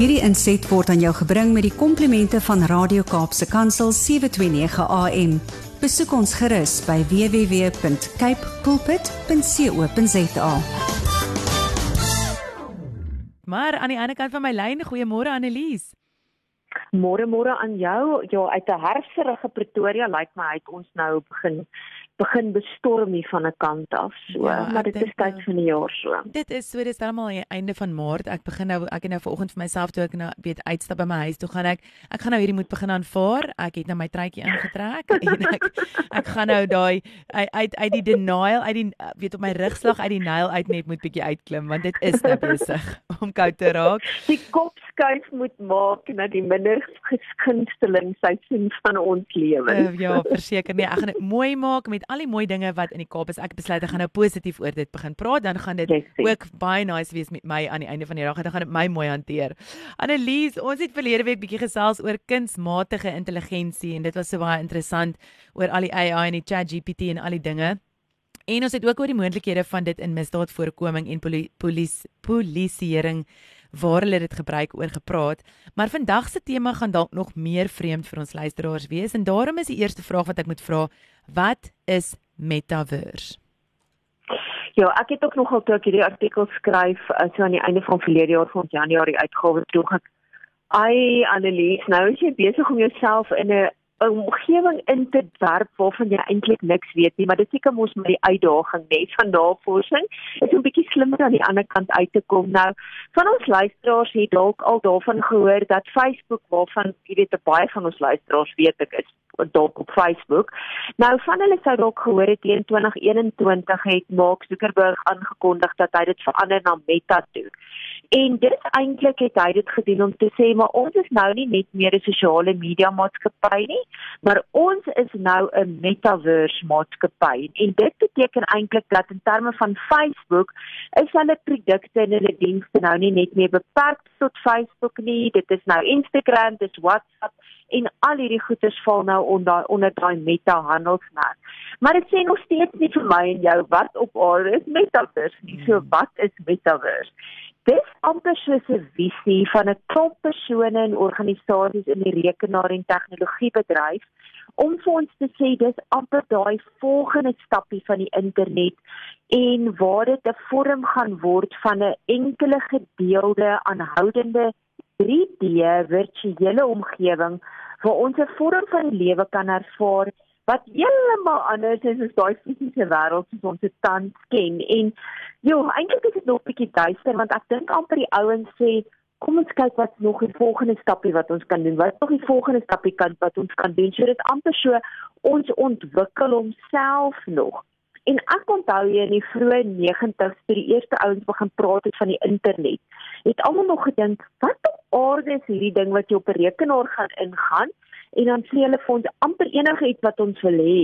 Hierdie inset word aan jou gebring met die komplimente van Radio Kaapse Kansel 729 AM. Besoek ons gerus by www.cape pulpit.co.za. Maar aan die ander kant van my lyn, goeiemôre Annelies. Môre môre aan jou. Ja, uit 'n herfsige Pretoria lyk like my hy het ons nou begin begin bestorm hier van 'n kant af. So, ja, maar dit is tyd van die jaar so. Dit is so dis almal aan die einde van Maart. Ek begin nou ek het nou vanoggend vir myself toe ek nou weet uitstap by my huis toe gaan ek ek gaan nou hierdie moet begin aanvaar. Ek het nou my truitjie ingetrek en ek ek gaan nou daai uit uit die denial uit die weet op my rugslag uit die nail uit net moet bietjie uitklim want dit is nou besig om koud te raak. Die kop skuif moet maak na die minder geskunsteling seisoen van ons lewe. Uh, ja, verseker nee, ek gaan dit mooi maak met al die mooi dinge wat in die Kaap is. Ek besluit ek gaan nou positief oor dit begin praat, dan gaan dit yes, ook baie nice wees met my aan die einde van die dag. Dan gaan dit my mooi hanteer. Annelies, ons het verlede week bietjie gesels oor kunsmatige intelligensie en dit was so baie interessant oor al die AI en die ChatGPT en al die dinge. En ons het ook oor die moontlikhede van dit in misdaadvoorkoming en polisie polisieering waar hulle dit gebruik oor gepraat, maar vandag se tema gaan dalk nog meer vreemd vir ons luisteraars wees en daarom is die eerste vraag wat ek moet vra, wat is metaverse? Ja, ek het ook nogal toe ek hierdie artikel skryf, uh, so aan die einde van verlede jaar van Januarie uitgawe toe ek ai Annelies, nou is jy besig om jouself in 'n 'n omgewing in te werp waarvan jy eintlik niks weet nie, maar dit seker mos met die uitdaging net van navorsing is 'n bietjie slimmer aan die ander kant uit te kom. Nou, van ons luisteraars het dalk al daarvan gehoor dat Facebook waarvan jy weet baie van ons luisteraars weet ek is dalk op Facebook. Nou van hulle sou dalk gehoor het in 2021 het Mark Zuckerberg aangekondig dat hy dit verander na Meta toe. En dit eintlik het hy dit gedoen om te sê maar ons is nou nie net meer 'n sosiale media maatskappy nie, maar ons is nou 'n metaverse maatskappy. En dit beteken eintlik dat in terme van Facebook is hulle produkte en hulle dienste nou nie net meer beperk tot Facebook nie, dit is nou Instagram, dit is WhatsApp en al hierdie goeders val nou onder onder daai meta handelsmerk. Maar dit sê nog steeds nie vir my en jou wat op aarde is metaverse nie. So wat is metaverse? Dis amper soos 'n visie van 'n klomp persone en organisasies in die rekenaar en tegnologiebedryf om vir ons te sê dis amper daai volgende stappie van die internet en waar dit 'n vorm gaan word van 'n enkele gedeelde aanhoudende 3D virtuele omgewing waar ons 'n vorm van die lewe kan ervaar wat heeltemal anders is as daai fisiese wêreld soos ons dit tans ken. En jo, eintlik is dit nog 'n bietjie duister want ek dink amper die ouens sê kom ons kyk wat nog die volgende stappie wat ons kan doen. Wat is nog die volgende stappie kan wat ons kan doen? So dit amper so ons ontwikkel homself nog. En ek onthou jy in die vroeë 90's toe die eerste ouens begin praat het van die internet. Het almal nog gedink, wat op aarde is hierdie ding wat jy op 'n rekenaar gaan ingaan? En dan sê hulle vir ons amper enige iets wat ons wil hê,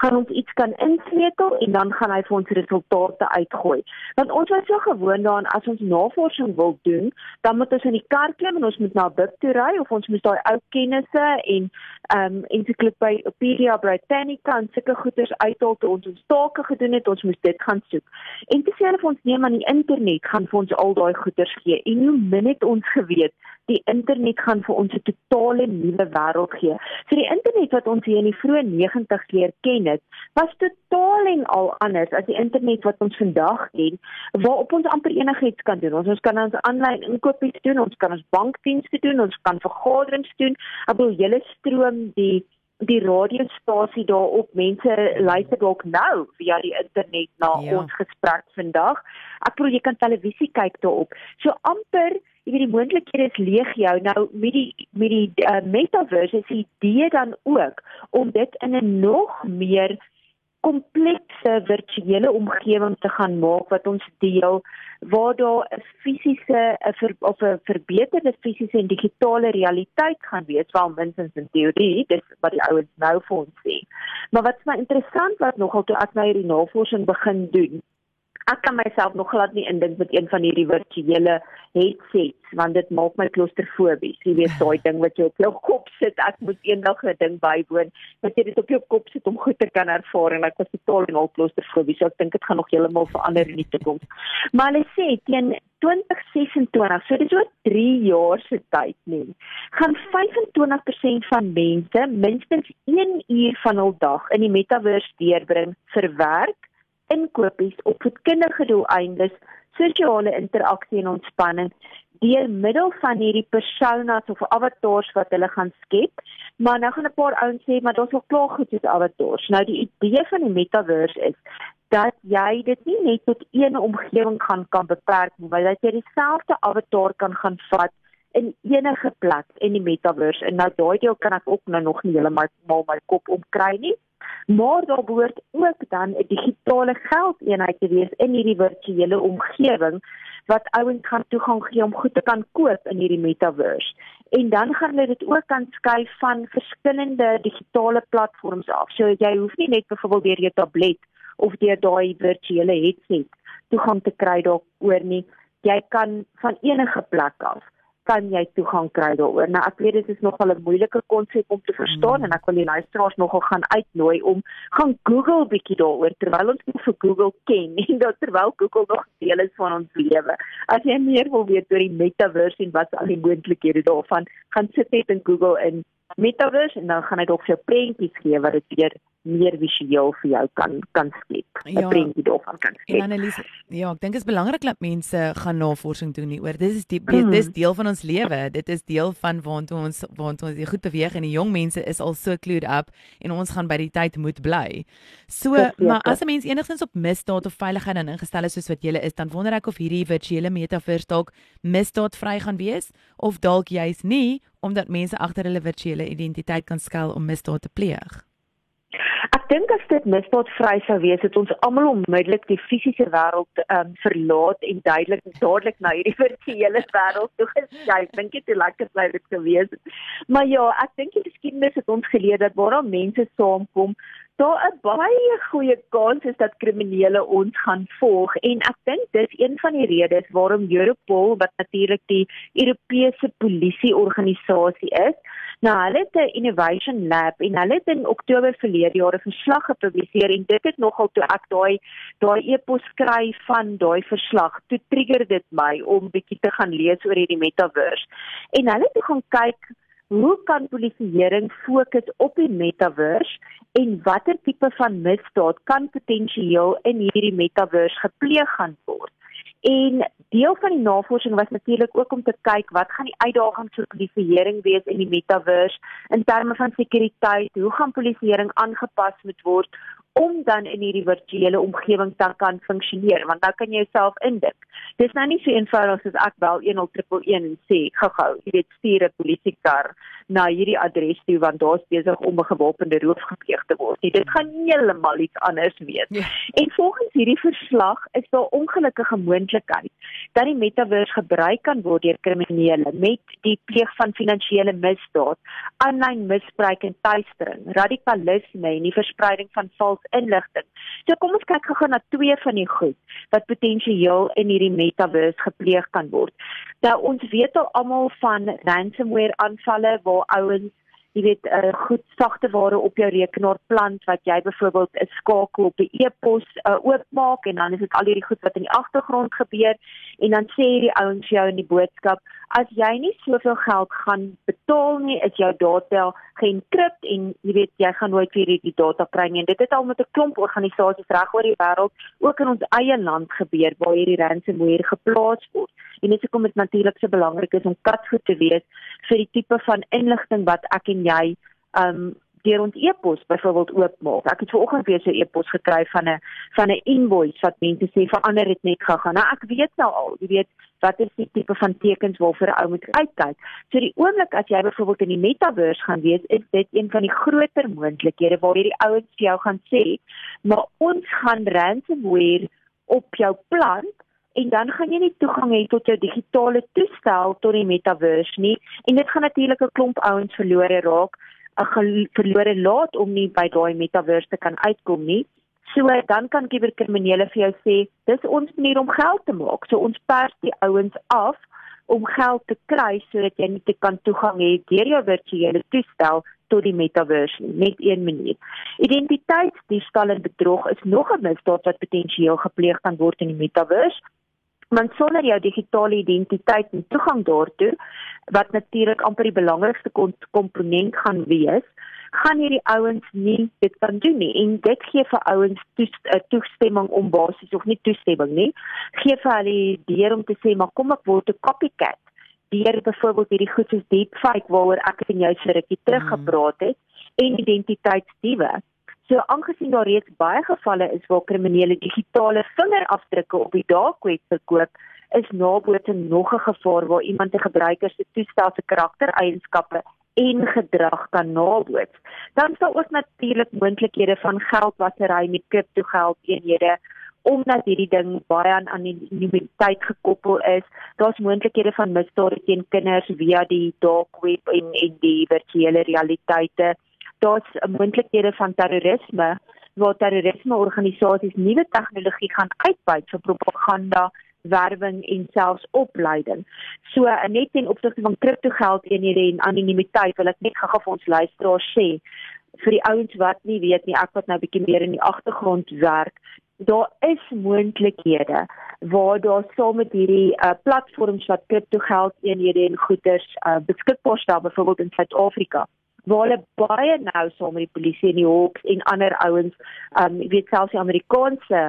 gaan ons iets kan insleutel en dan gaan hy vir ons resultate uitgooi. Want ons was so gewoond daaraan as ons navorsing wil doen, dan moet ons in die kar klim en ons moet na boek toe ry of ons moet daai ou kennisse en ehm um, Encyclopedia Britannica en sulke goeders uithaal toe ons ons take gedoen het, ons moes dit gaan soek. En te sê hulle vir ons neem aan die internet gaan vir ons al daai goeders gee. En hoe min het ons geweet die internet gaan vir ons 'n totale nuwe wêreld gee. So die internet wat ons hier in die vroeë 90's leer ken het, was totaal en al anders as die internet wat ons vandag ken, waarop ons amper enigiets kan doen. Ons, ons kan ons aanlyn inkopies doen, ons kan ons bankdienste doen, ons kan vergaderings doen. Ek bedoel hele stroom die die radiostasie daarop mense luister dalk nou via die internet na ja. ons gesprek vandag. Ek bedoel jy kan televisie kyk daarop. So amper jy weet die moontlikhede is legio nou met die met die uh, metaverse is die idee dan ook om dit in 'n nog meer komplekse virtuele omgewing te gaan maak wat ons deel waar daar 'n fisiese 'n of 'n verbeterde fisiese en digitale realiteit gaan wees wel minstens in teorie dis wat die ouens nou vir ons sê. Maar wat vir my interessant was nogal toe ek nou hierdie navorsing begin doen ek kan myself nog glad nie indink met een van hierdie virtuele headsets want dit maak my klaustrofobies. Jy weet daai ding wat jy op jou kop sit, ek moet eendag 'n ding bywoon wat jy dit op jou kop sit om goed te kan ervaar en ek was totaal en al klaustrofobies. So ek dink dit gaan nog heeltemal verander in die toekoms. Maar hulle sê teen 2026, so dis oor 3 jaar se tyd nie, gaan 25% van mense minstens 1 uur van hul dag in die metaverse deurbring vir werk inkopies op voedkundige doeleindes, sosiale interaksie en ontspanning deur middel van hierdie personas of avatars wat hulle gaan skep. Maar nou gaan 'n paar ouens sê maar daar's nog klaar goed soos avatars. Nou die idee van die metaverse is dat jy dit nie net tot een omgewing gaan kan beperk nie, maar dat jy dieselfde avatar kan gaan vat in enige plek in die metaverse. En nou daai deel kan ek ook nou nog nie heeltemal my kop omkry nie maar daar behoort ook dan 'n digitale geldeenheid te wees in hierdie virtuele omgewing wat ouens kan toegang gee om goed te kan koop in hierdie metaverse. En dan gaan hulle dit ook kan skuif van verskillende digitale platforms af. So jy hoef nie net byvoorbeeld deur jou tablet of deur daai virtuele headset toegang te kry daaroor nie. Jy kan van enige plek af kan jy toegang kry daaroor. Nou ek weet dit is nogal 'n moeilike konsep om te verstaan mm. en ek wil die luisteraars nogal gaan uitnooi om gaan Google bietjie daaroor terwyl ons vir Google ken en dat terwyl Google nog deel is van ons lewe. As jy meer wil weet oor die metaverse en wat al die moontlikhede daarvan, gaan sit net in Google in metaverse en dan gaan hy dalk vir jou prentjies gee wat dit weer meer visueel vir jou kan kan skep. 'n ja, prentjie daarvan kan skep. En Annelies, ja, ek dink dit is belangrik dat mense gaan navorsing doen nie oor dis is die mm. dis deel van ons lewe. Dit is deel van waartoe ons waartoe ons goed beweeg en die jong mense is al so clued up en ons gaan by die tyd moet bly. So, maar as 'n mens enigstens op misdaad of veiligheid dan ingestel is soos wat jy is, dan wonder ek of hierdie virtuele metaverse dalk misdaadvry gaan wees of dalk juis nie omdat mense agter hulle virtuele identiteit kan skuil om misdaad te pleeg. Ek dink as dit misdaadvry sou wees, het ons almal onmiddellik die fisiese wêreld um, verlaat en duidelik dadelik na hierdie virtuele wêreld toe geskuif. Dink jy dit lekker bly dit gewees het? Maar ja, ek dink die geskiedenis het ons geleer dat waar mense saamkom, daar 'n baie goeie kans is dat kriminele ons gaan volg en ek dink dis een van die redes waarom Europol wat natuurlik die Europese polisie organisasie is Nou hulle het 'n innovation lab en hulle het in Oktober verlede jaar 'n verslag gepubliseer en dit het nogal toe ek daai daai e-pos skryf van daai verslag, toe trigger dit my om bietjie te gaan lees oor hierdie metaverse. En hulle het gaan kyk hoe kan polisieering fokus op die metaverse en watter tipe van misdaad kan potensieel in hierdie metaverse gepleeg gaan word. En deel van die navorsing was natuurlik ook om te kyk wat gaan die uitdagings vir polisieering wees in die metaverse in terme van sekuriteit, hoe gaan polisieering aangepas moet word om dan in hierdie virtuele omgewing te kan funksioneer want nou kan jy jouself indink. Dis nou nie so eenvoudig as ek bel 10111 en sê gou-gou, jy weet stuur 'n polisiekar na hierdie adres toe want daar's besig om 'n gewapende roof gepleeg te word. Nie. Dit gaan heeltemal iets anders wees. Ja. En volgens hierdie verslag is daar ongelukkige moontlikheid dat die metaverse gebruik kan word deur kriminele met die pleeg van finansiële misdaad, aanlyn misbruik en tuistering, radikalisme en die verspreiding van vals inligting. So kom ons kyk gou-gou na twee van die goed wat potensieel in hierdie metaverse gepleeg kan word. Nou ons weet al almal van ransomware aanvalle waar ouens jy weet 'n uh, eh, goed sagte ware op jou rekenaar plant wat jy byvoorbeeld 'n skakel op die e-pos uh, oopmaak en dan is dit al hierdie goed wat in die agtergrond gebeur en dan sê hierdie ouens jou in die boodskap as jy nie soveel geld gaan betaal nie is jou data geenkript en jy weet jy gaan nooit weer die data kry nie. En dit het al met 'n klomp organisasies reg oor die wêreld ook in ons eie land gebeur waar hierdie ransomware geplaas word. En dit is hoekom dit natuurlik so belangrik is om katgoed te weet vir die tipe van inligting wat ek en jy um deur ons e-pos byvoorbeeld oopmaak. Ek het vanoggend weer so 'n e-pos gekry van 'n van 'n invoice wat mense sê verander dit net gegaan. Nou ek weet nou al, jy weet wat is die tipe van tekens waarvoor 'n ou moet uitkyk. So die oomblik as jy byvoorbeeld in die metaverse gaan wees, is dit een van die groter moontlikhede waar hierdie ouens vir jou gaan sê, maar ons gaan ransomware op jou plant en dan gaan jy nie toegang hê tot jou digitale toestel tot die metaverse nie en dit gaan natuurlik 'n klomp ouens verlore raak 'n verlore laat om nie by daai metaverse te kan uitkom nie So dan kan kuberkriminele vir jou sê, dis ons manier om geld te maak. So ons pers die ouens af om geld te kry sodat jy net kan toegang hê deur jou virtuele toestel tot die metaverse nie, net een manier. Identiteitsdiefstal en bedrog is nog 'n misdaad wat potensieel gepleeg kan word in die metaverse. Want sonder jou digitale identiteit en toegang daartoe, wat natuurlik amper die belangrikste komponent gaan wees, gaan hierdie ouens nie dit kan doen nie en dit gee vir ouens eh, toestemming om basies of nie toestemming nie gee vir hulle die idee om te sê maar kom ek word 'n copycat deur byvoorbeeld hierdie goed soos deepfake waaroor ek en jy so rukkie terug mm. gepraat het en identiteitsdiewe. So aangesien daar reeds baie gevalle is waar kriminele digitale vingerafdrukke op die dark web verkoop, is nabootsing nog 'n gevaar waar iemand 'n gebruiker se toestel se karaktereienskappe en gedrag kan naboots. Dan sal ook natuurlik moontlikhede van geldwasery met kriptogeld eenhede omdat hierdie ding baie aan anonimiteit gekoppel is. Daar's moontlikhede van misdade teen kinders via die dark web en en die virtuele realiteite. Daar's moontlikhede van terrorisme waar terrorisme organisasies nuwe tegnologie gaan uitbuit vir propaganda werwing en selfs opleiding. So net ten opsigte van kriptogeld en anonimiteit wil ek net gou vir ons luisteraars sê vir die ouens wat nie weet nie ek wat nou bietjie meer in die agtergrond werk daar is moontlikhede waar daar saam met hierdie uh, platforms wat kriptogeld eenhede en goederes uh, beskikbaar stel byvoorbeeld in Suid-Afrika waar hulle baie nou saam met die polisie en die hoeks en ander ouens um weet selfs die Amerikaanse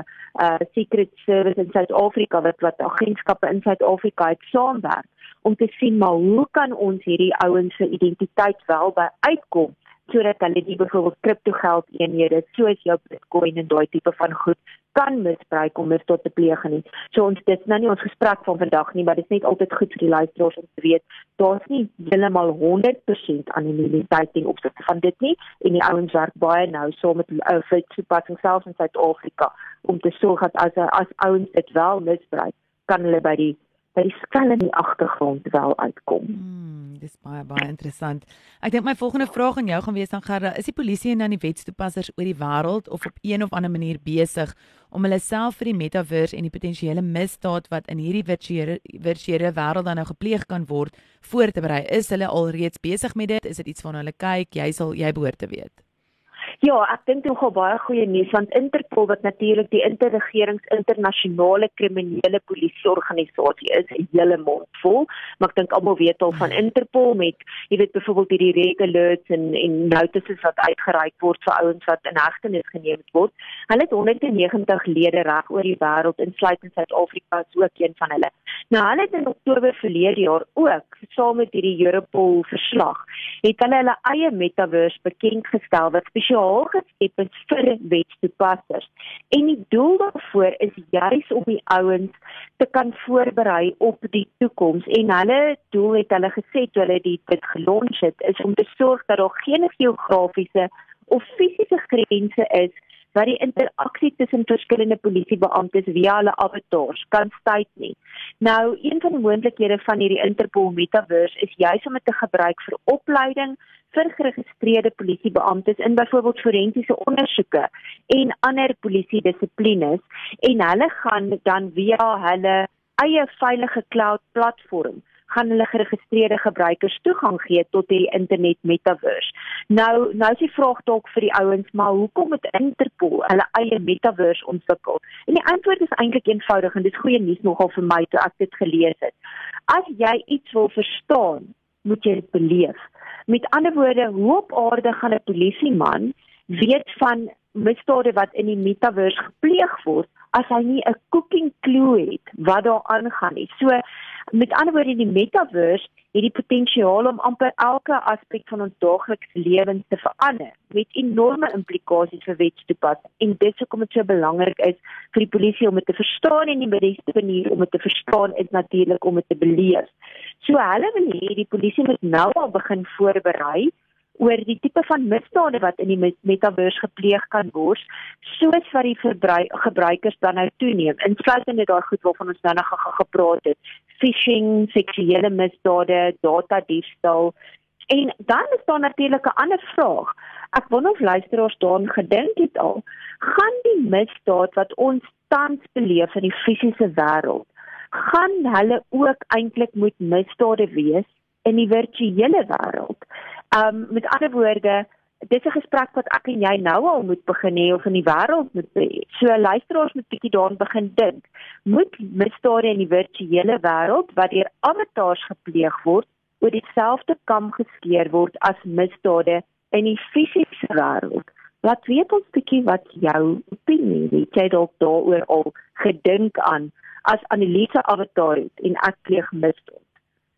uh secret service in Suid-Afrika wat wat agentskappe in Suid-Afrika het saamwerk om te sien maar hoe kan ons hierdie ouens se identiteit wel by uitkom sodat hulle die byvoorbeeld kriptogeld eenhede soos jou Bitcoin en daai tipe van goed kan misbruik om misdaad te pleeg nie. So ons dit nou nie ons gesprek van vandag nie, maar dit is net altyd goed vir die luisteraars om te weet daar's nie heeltemal 100% anonimiteit in opsigte van dit nie en die ouens werk baie nou so met ou uh, toepassing self in Suid-Afrika om te sorg dat as as ouens dit wel misbruik, kan hulle by die by die skel in die agtergrond wel uitkom. Hmm, dis baie baie interessant. Ek dink my volgende vraag aan jou gaan wees dan Gerda, is die polisie en dan die wetstoepassers oor die wêreld of op een of ander manier besig om hulle self vir die metaverse en die potensiële misdaad wat in hierdie virtuele virtuele wêreld dan nou gepleeg kan word voor te berei? Is hulle alreeds besig met dit? Is dit iets waarna hulle kyk? Jy sal jy behoort te weet. Ja, ek dink dit gaan baie goeie nuus want Interpol wat natuurlik die interregerings internasionale kriminele polisieorganisasie is, 'n hele mond vol, maar ek dink almal weet al van Interpol met jy weet byvoorbeeld hierdie red alerts en en notices wat uitgereik word vir ouens wat in hegtenis geneem word. Hulle het 190 lede reg oor die wêreld insluitend Suid-Afrika is ook een van hulle. Nou hulle het in Oktober verlede jaar ook saam met hierdie Europol verslag het hulle hulle eie metaverse bekend gestel wat spesiaal spesiaal geskep is vir wetstoepassers. En die doel daarvoor is juis om die ouens te kan voorberei op die toekoms en hulle doel het hulle gesê toe hulle dit dit gelons het is om te sorg dat daar geen geografiese of fisiese grense is wat die interaksie tussen verskillende polisiebeamptes via hulle avatars kan stuit nie. Nou, een van die moontlikhede van hierdie Interpol Metaverse is juis om dit te gebruik vir opleiding vir geregistreerde polisiebeamptes in byvoorbeeld forensiese ondersoeke en ander polisie dissiplines en hulle gaan dan via hulle eie veilige cloud platform gaan hulle geregistreerde gebruikers toegang gee tot die internet metaverse. Nou nou is die vraag dalk vir die ouens, maar hoekom het Interpol hulle eie metaverse ontwikkel? En die antwoord is eintlik eenvoudig en dit is goeie nuus nogal vir my toe ek dit gelees het. As jy iets wil verstaan, moet jy dit beleef. Met ander woorde, hoe op aarde gaan 'n polisieman weet van misdade wat in die metaverse gepleeg word as hy nie 'n cooking clue het wat daar aangaan nie. So met ander woorde die metaverse het die potensiaal om amper elke aspek van ons daaglikse lewens te verander met enorme implikasies vir wetstoepassing. En dit is hoekom dit so belangrik is vir die polisie om dit te verstaan en die beste manier om dit te verstaan is natuurlik om dit te beleef. So hulle wil hê die polisie moet nou al begin voorberei oor die tipe van misdade wat in die metaverse gepleeg kan word, soos wat die gebruikers dan nou toeneem. Insluitende daar goed waarvan ons nou nog gepraat het, phishing, seksuele misdade, data diefstal. En dan is daar natuurlik 'n ander vraag. Ek wonder of luisteraars daaraan gedink het al, gaan die misdaad wat ons tans beleef in die fisiese wêreld, gaan hulle ook eintlik moet misdade wees in die virtuele wêreld. Um met ander woorde, dis 'n gesprek wat ek en jy nou al moet begin hê of in die wêreld moet hê. So luisteraars moet bietjie daaraan begin dink. Moet misdade in die virtuele wêreld wat deur avatars gepleeg word, oor dieselfde kam geskeer word as misdade in die fisiese wêreld? Wat weet ons bietjie wat jou opinie is? Jy het dalk daaroor al gedink aan as Annelise avatar en ek pleeg misdaad.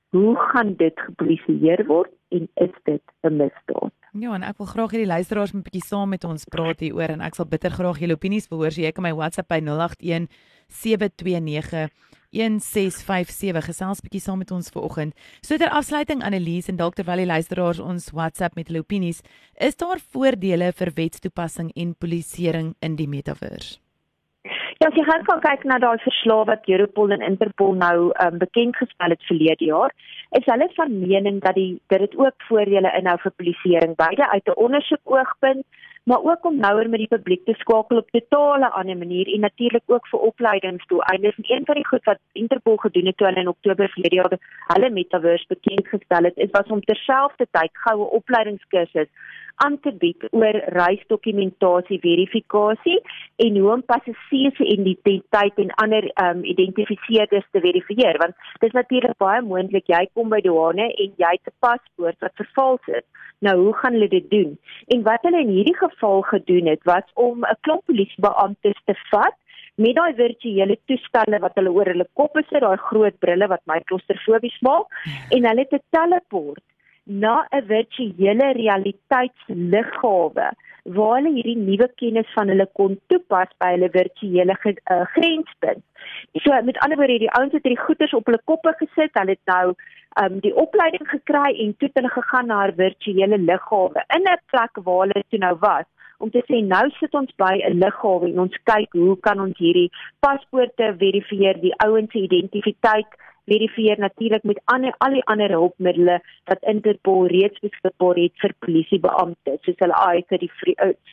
Hoe gaan dit gepubliseer word en is dit 'n misdaad? Ja, en ek wil graag hê die luisteraars moet 'n bietjie saam met ons praat hieroor en ek sal bitter graag julle opinies verhoor. So jy kan my WhatsApp by 081 729 1657 gesels bietjie saam met ons vanoggend. So ter afsluiting Annelies en dalk terwyl die luisteraars ons WhatsApp met hulle opinies, is daar voordele vir wetstoepassing en polisieering in die metaverse? Ja, as jy gaan kyk na daai verslae wat Europol en Interpol nou um, bekend gestel het verlede jaar, is hulle van mening dat die dat dit ook voordele inhou vir polisieering, beide uit 'n ondersoekoogpunt, maar ook om nouer met die publiek te skakel op totale ander manier en natuurlik ook vir opleidingsdoeleindes. En een van die goed wat Interpol gedoen het toe hulle in Oktober verlede jaar hulle metaverse bekend gestel het, is was om terselfdertyd goue opleidingskursusse aan te bied oor reisdokumentasie verifikasie en hoe om passasiers se identiteit en ander um, identifiseerders te verifieer. Want dit is natuurlik baie moontlik jy kom by douane en jy het 'n paspoort wat vervals is. Nou hoe gaan hulle dit doen? En wat hulle in hierdie geval gedoen het was om 'n klomp polisiebeamptes te vat met daai virtuele toestelle wat hulle oor hulle koppe sit daai groot brille wat my klostrofobies maak en hulle het 'n teleport na 'n virtuele realiteitsliggawe waar hulle hierdie nuwe kennis van hulle kon toepas by hulle virtuele uh, grenspunt. So met ander woorde, die ouens het hierdie goeders op hulle koppe gesit, hulle het nou um die opleiding gekry en toe hulle gegaan na 'n virtuele liggawe in 'n plek waar hulle toe nou was om te sê nou sit ons by 'n liggawe en ons kyk hoe kan ons hierdie paspoorte verifieer, die ouens se identiteit verifieer natuurlik met ander al die ander hulpmiddels wat Interpol reeds beskikbaar het vir polisiebeamptes soos hulle IT die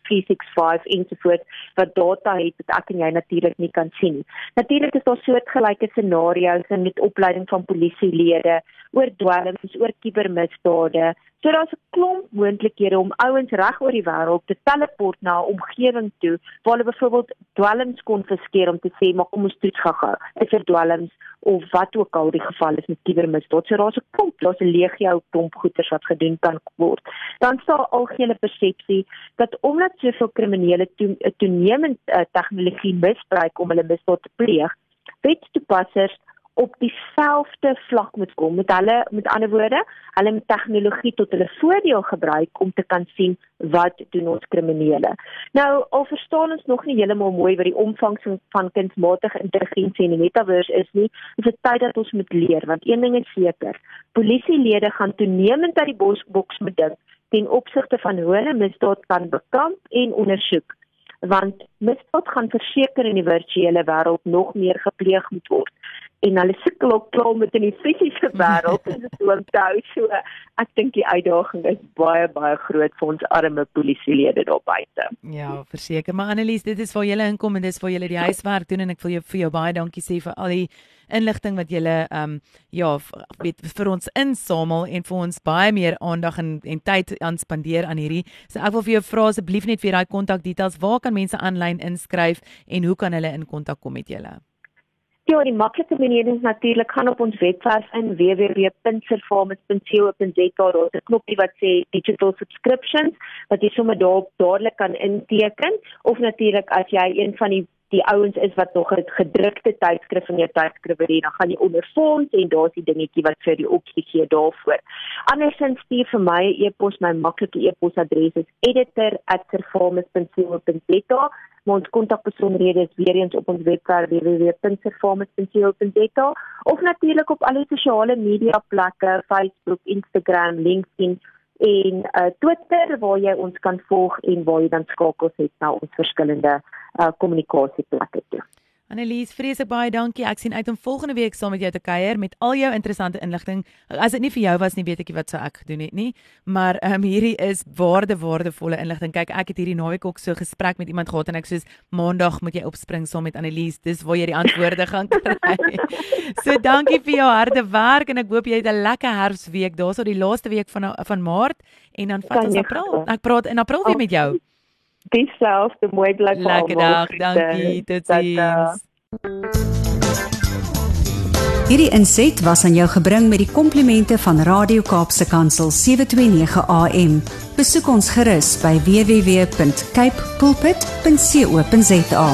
365 ensovoorts wat data het wat ek en jy natuurlik nie kan sien nie. Natuurlik is daar soortgelyke scenario's in met opleiding van polisielede oor dwelms, oor kubermisdade. So daar's 'n klomp moontlikhede om ouens reg oor die wêreld te teleport na 'n omgewing toe waar hulle byvoorbeeld dwelms konfiskeer om te sê maar kom ons toets gou-gou. Is dit dwelms of wat ook al die geval is met kubermisdaad? So daar's 'n klomp, daar's 'n legio klomp goeters wat gedoen kan word. Dan staan algehele persepsie dat omdat soveel kriminele toenemend uh, tegnologie misbruik om hulle misdaad te pleeg, wetstoepassers op dieselfde vlak moet kom. Met hulle met ander woorde hulle met tegnologie tot hulle voordeel gebruik om te kan sien wat doen ons kriminele. Nou al verstaan ons nog nie heeltemal mooi wat die omvang van kunsmatige intelligensie in die metaverse is nie is dit tyd dat ons moet leer want een ding is seker polisielede gaan toenemend uit die boks moet dink ten opsigte van hoe hulle misdaad kan bekamp en ondersoek want misdaad gaan verseker in die virtuele wêreld nog meer gepleeg moet word en hulle sukkel ook klaar met in die fisiese wêreld en so onthou so ek dink die uitdaging is baie baie groot vir ons arme polisielede daar buite. Ja, verseker, maar Annelies, dit is waar jy inkom en dis waar jy die huiswerk doen en ek wil jou vir jou baie dankie sê vir al die inligting wat jy ehm um, ja, weet vir ons insamel en vir ons baie meer aandag en en tyd aan spandeer aan hierdie. So ek wil vir jou vra asseblief net vir daai kontakdetails. Waar kan mense aanlyn inskryf en hoe kan hulle in kontak kom met julle? Ja, die maklike manier is natuurlik gaan op ons webwerf in www.performance.co.za daar is 'n knoppie wat sê digital subscriptions wat jy sommer daar dadelik kan inteken. Of natuurlik as jy een van die die ouens is wat nog 'n gedrukte tydskrif in jou tydskrif het, dan gaan jy onder fonds en daar's die dingetjie wat vir die opsie gee daarvoor. Andersins stuur vir my 'n e e-pos, my maklike e-posadres is editor@performance.co.za maar ons kontakbesonderhede is weer eens op ons webwerf www.performance.co.za of natuurlik op alle sosiale media plekke Facebook, Instagram, LinkedIn en uh, Twitter waar jy ons kan volg en waar jy dan skakels het na ons verskillende uh, kommunikasieplekke toe. Annelies, vreeslik baie dankie. Ek sien uit om volgende week saam met jou te kuier met al jou interessante inligting. As dit nie vir jou was nie, weet ek nie wat sou ek gedoen het nie. Maar ehm um, hierdie is waarde waardevolle inligting. Kyk, ek het hierdie naweek ook so gesprek met iemand gehad en ek sê maandag moet jy opspring saam met Annelies. Dis waar jy die antwoorde gaan kry. so dankie vir jou harde werk en ek hoop jy het 'n lekker herfsweek. Daar's al die laaste week van van Maart en dan vat ons April. Ek praat in April weer met jou. Dieselfde mooi bly vir almal. Lekker dag, dankie. Totsiens. Hierdie inset was aan jou gebring met die komplimente van Radio Kaapse Kansel 729 AM. Besoek ons gerus by www.cape pulpit.co.za.